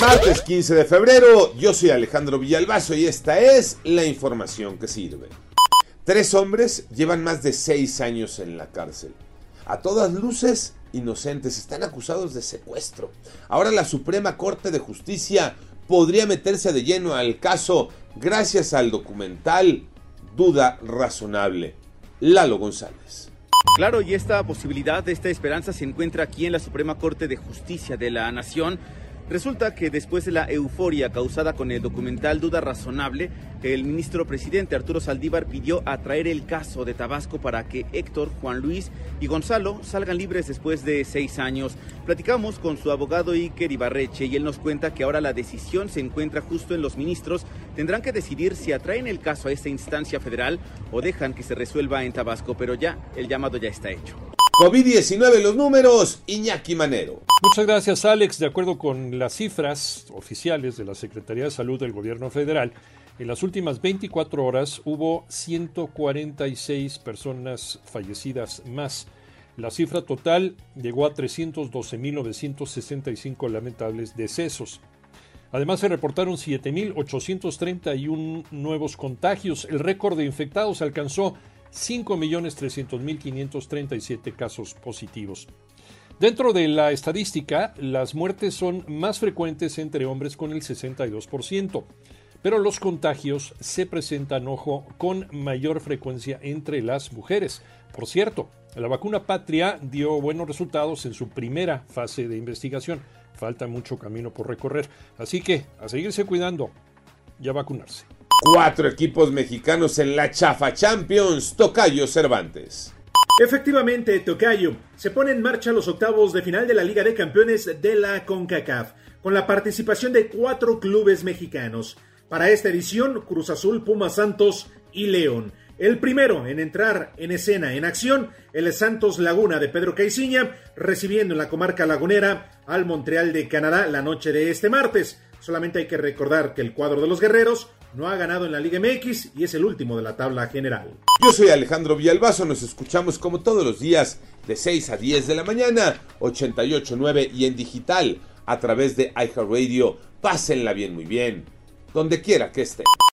Martes 15 de febrero, yo soy Alejandro Villalbazo y esta es la información que sirve. Tres hombres llevan más de seis años en la cárcel. A todas luces, inocentes, están acusados de secuestro. Ahora la Suprema Corte de Justicia podría meterse de lleno al caso gracias al documental Duda Razonable. Lalo González. Claro, y esta posibilidad, esta esperanza se encuentra aquí en la Suprema Corte de Justicia de la Nación Resulta que después de la euforia causada con el documental Duda Razonable, el ministro presidente Arturo Saldívar pidió atraer el caso de Tabasco para que Héctor, Juan Luis y Gonzalo salgan libres después de seis años. Platicamos con su abogado Iker Ibarreche y él nos cuenta que ahora la decisión se encuentra justo en los ministros. Tendrán que decidir si atraen el caso a esta instancia federal o dejan que se resuelva en Tabasco, pero ya el llamado ya está hecho. COVID-19 los números, Iñaki Manero. Muchas gracias Alex. De acuerdo con las cifras oficiales de la Secretaría de Salud del Gobierno Federal, en las últimas 24 horas hubo 146 personas fallecidas más. La cifra total llegó a 312.965 lamentables decesos. Además se reportaron 7.831 nuevos contagios. El récord de infectados alcanzó 5.300.537 casos positivos. Dentro de la estadística, las muertes son más frecuentes entre hombres con el 62%, pero los contagios se presentan, ojo, con mayor frecuencia entre las mujeres. Por cierto, la vacuna Patria dio buenos resultados en su primera fase de investigación. Falta mucho camino por recorrer, así que a seguirse cuidando y a vacunarse. Cuatro equipos mexicanos en la Chafa Champions, Tocayo Cervantes. Efectivamente, Tocayo, se pone en marcha los octavos de final de la Liga de Campeones de la CONCACAF, con la participación de cuatro clubes mexicanos. Para esta edición, Cruz Azul, Pumas Santos y León. El primero en entrar en escena en acción, el Santos Laguna de Pedro Caiciña, recibiendo en la comarca lagunera al Montreal de Canadá la noche de este martes. Solamente hay que recordar que el cuadro de los guerreros no ha ganado en la Liga MX y es el último de la tabla general. Yo soy Alejandro Villalbazo, nos escuchamos como todos los días de 6 a 10 de la mañana, 88.9 y en digital a través de iHeartRadio. Pásenla bien, muy bien, donde quiera que esté.